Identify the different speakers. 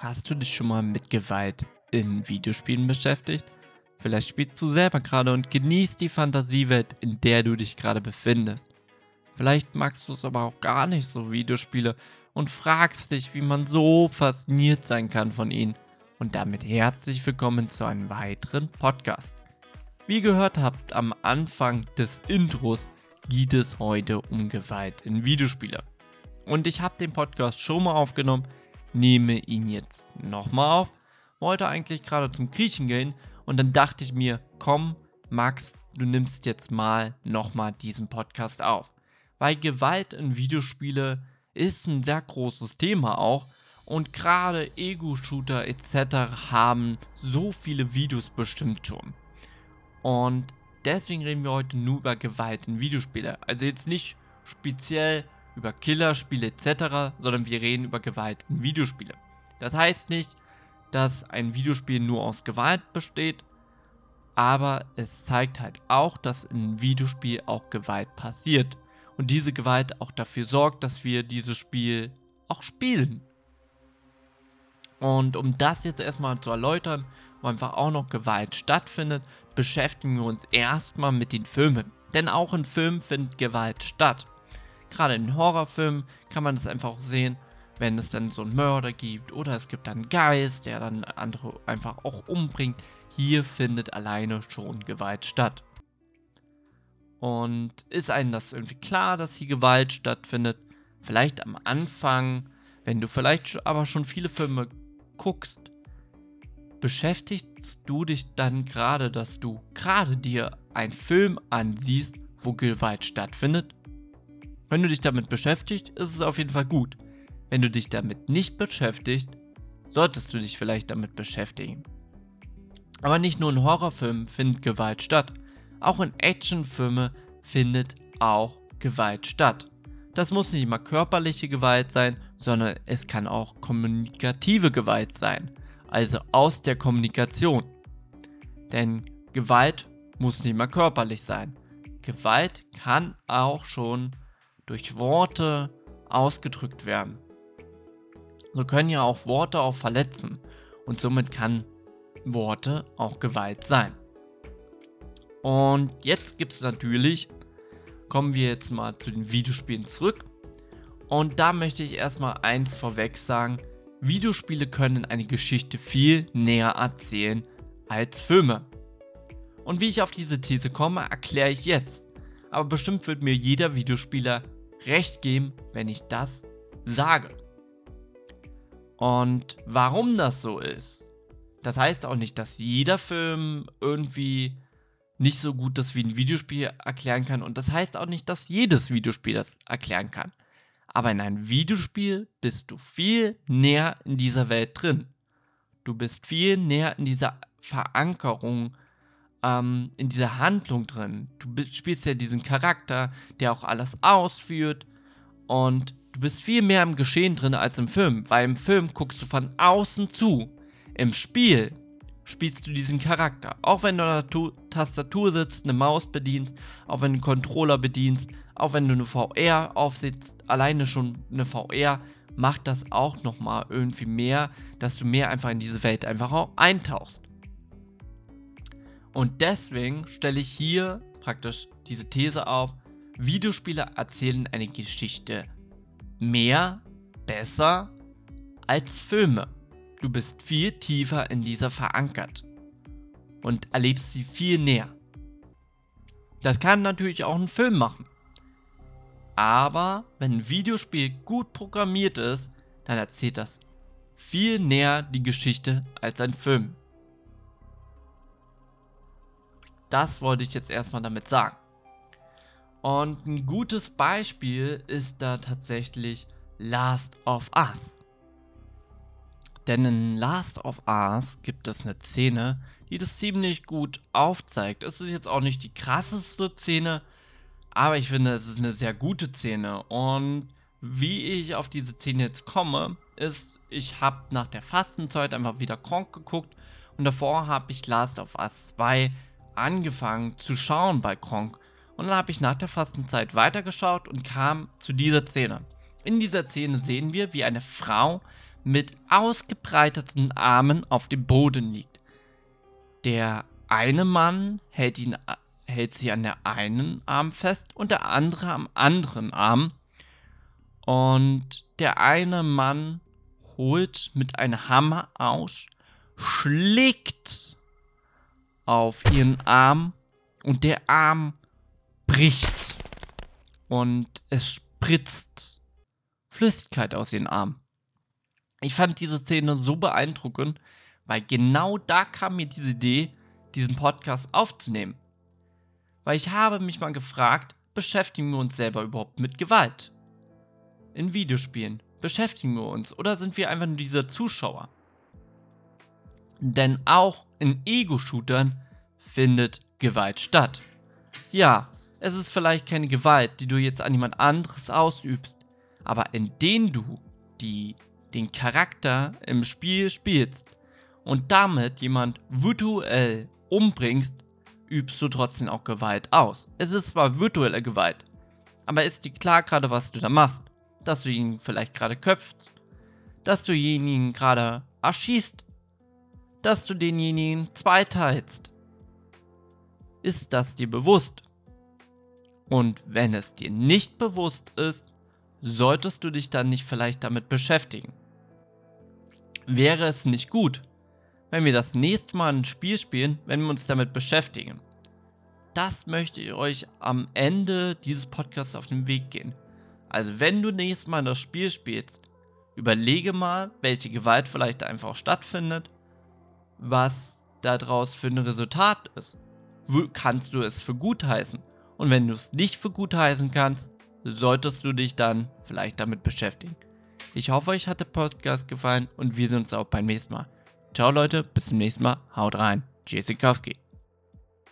Speaker 1: Hast du dich schon mal mit Gewalt in Videospielen beschäftigt? Vielleicht spielst du selber gerade und genießt die Fantasiewelt, in der du dich gerade befindest. Vielleicht magst du es aber auch gar nicht so Videospiele und fragst dich, wie man so fasziniert sein kann von ihnen. Und damit herzlich willkommen zu einem weiteren Podcast. Wie ihr gehört habt am Anfang des Intros, geht es heute um Gewalt in Videospielen. Und ich habe den Podcast schon mal aufgenommen, nehme ihn jetzt nochmal auf. Wollte eigentlich gerade zum Griechen gehen und dann dachte ich mir, komm, Max, du nimmst jetzt mal nochmal diesen Podcast auf. Weil Gewalt in Videospiele ist ein sehr großes Thema auch und gerade Ego-Shooter etc. haben so viele Videos bestimmt schon. Und deswegen reden wir heute nur über Gewalt in Videospiele. Also jetzt nicht speziell über Killerspiele etc., sondern wir reden über Gewalt in Videospiele. Das heißt nicht, dass ein Videospiel nur aus Gewalt besteht, aber es zeigt halt auch, dass in Videospiel auch Gewalt passiert und diese Gewalt auch dafür sorgt, dass wir dieses Spiel auch spielen. Und um das jetzt erstmal zu erläutern, wo einfach auch noch Gewalt stattfindet, beschäftigen wir uns erstmal mit den Filmen. Denn auch in Filmen findet Gewalt statt. Gerade in Horrorfilmen kann man das einfach auch sehen, wenn es dann so einen Mörder gibt oder es gibt einen Geist, der dann andere einfach auch umbringt. Hier findet alleine schon Gewalt statt. Und ist einem das irgendwie klar, dass hier Gewalt stattfindet? Vielleicht am Anfang, wenn du vielleicht aber schon viele Filme guckst, beschäftigst du dich dann gerade, dass du gerade dir einen Film ansiehst, wo Gewalt stattfindet? Wenn du dich damit beschäftigst, ist es auf jeden Fall gut. Wenn du dich damit nicht beschäftigst, solltest du dich vielleicht damit beschäftigen. Aber nicht nur in Horrorfilmen findet Gewalt statt. Auch in Actionfilmen findet auch Gewalt statt. Das muss nicht immer körperliche Gewalt sein, sondern es kann auch kommunikative Gewalt sein. Also aus der Kommunikation. Denn Gewalt muss nicht immer körperlich sein. Gewalt kann auch schon durch Worte ausgedrückt werden. So können ja auch Worte auch verletzen und somit kann Worte auch Gewalt sein. Und jetzt gibt es natürlich, kommen wir jetzt mal zu den Videospielen zurück. Und da möchte ich erstmal eins vorweg sagen, Videospiele können eine Geschichte viel näher erzählen als Filme. Und wie ich auf diese These komme, erkläre ich jetzt. Aber bestimmt wird mir jeder Videospieler recht geben, wenn ich das sage. Und warum das so ist, das heißt auch nicht, dass jeder Film irgendwie nicht so gut das wie ein Videospiel erklären kann. Und das heißt auch nicht, dass jedes Videospiel das erklären kann. Aber in einem Videospiel bist du viel näher in dieser Welt drin. Du bist viel näher in dieser Verankerung ähm, in dieser Handlung drin. Du spielst ja diesen Charakter, der auch alles ausführt und du bist viel mehr im Geschehen drin als im Film, weil im Film guckst du von außen zu. Im Spiel spielst du diesen Charakter. Auch wenn du an der Tastatur sitzt, eine Maus bedienst, auch wenn du einen Controller bedienst, auch wenn du eine VR aufsitzt, alleine schon eine VR macht das auch nochmal irgendwie mehr, dass du mehr einfach in diese Welt einfach auch eintauchst. Und deswegen stelle ich hier praktisch diese These auf, Videospiele erzählen eine Geschichte mehr, besser als Filme. Du bist viel tiefer in dieser verankert und erlebst sie viel näher. Das kann natürlich auch ein Film machen. Aber wenn ein Videospiel gut programmiert ist, dann erzählt das viel näher die Geschichte als ein Film. Das wollte ich jetzt erstmal damit sagen. Und ein gutes Beispiel ist da tatsächlich Last of Us. Denn in Last of Us gibt es eine Szene, die das ziemlich gut aufzeigt. Es ist jetzt auch nicht die krasseste Szene, aber ich finde, es ist eine sehr gute Szene. Und wie ich auf diese Szene jetzt komme, ist, ich habe nach der Fastenzeit einfach wieder Kronk geguckt und davor habe ich Last of Us 2 angefangen zu schauen bei Kronk. Und dann habe ich nach der Fastenzeit weitergeschaut und kam zu dieser Szene. In dieser Szene sehen wir, wie eine Frau mit ausgebreiteten Armen auf dem Boden liegt. Der eine Mann hält, ihn, hält sie an der einen Arm fest und der andere am anderen Arm. Und der eine Mann holt mit einem Hammer aus, schlägt auf ihren Arm und der Arm bricht und es spritzt Flüssigkeit aus ihren Arm. Ich fand diese Szene so beeindruckend, weil genau da kam mir diese Idee, diesen Podcast aufzunehmen. Weil ich habe mich mal gefragt, beschäftigen wir uns selber überhaupt mit Gewalt? In Videospielen beschäftigen wir uns oder sind wir einfach nur diese Zuschauer? Denn auch in Ego-Shootern findet Gewalt statt. Ja, es ist vielleicht keine Gewalt, die du jetzt an jemand anderes ausübst, aber indem du die, den Charakter im Spiel spielst und damit jemand virtuell umbringst, übst du trotzdem auch Gewalt aus. Es ist zwar virtuelle Gewalt, aber ist dir klar gerade, was du da machst? Dass du ihn vielleicht gerade köpfst, dass du denjenigen gerade erschießt, dass du denjenigen zweiteilst. Ist das dir bewusst? Und wenn es dir nicht bewusst ist, solltest du dich dann nicht vielleicht damit beschäftigen. Wäre es nicht gut, wenn wir das nächste Mal ein Spiel spielen, wenn wir uns damit beschäftigen? Das möchte ich euch am Ende dieses Podcasts auf den Weg gehen. Also wenn du nächstes Mal das Spiel spielst, überlege mal, welche Gewalt vielleicht einfach stattfindet, was daraus für ein Resultat ist. Kannst du es für gut heißen? Und wenn du es nicht für gut heißen kannst, solltest du dich dann vielleicht damit beschäftigen. Ich hoffe, euch hat der Podcast gefallen und wir sehen uns auch beim nächsten Mal. Ciao Leute, bis zum nächsten Mal. Haut rein. Tschüssikowski.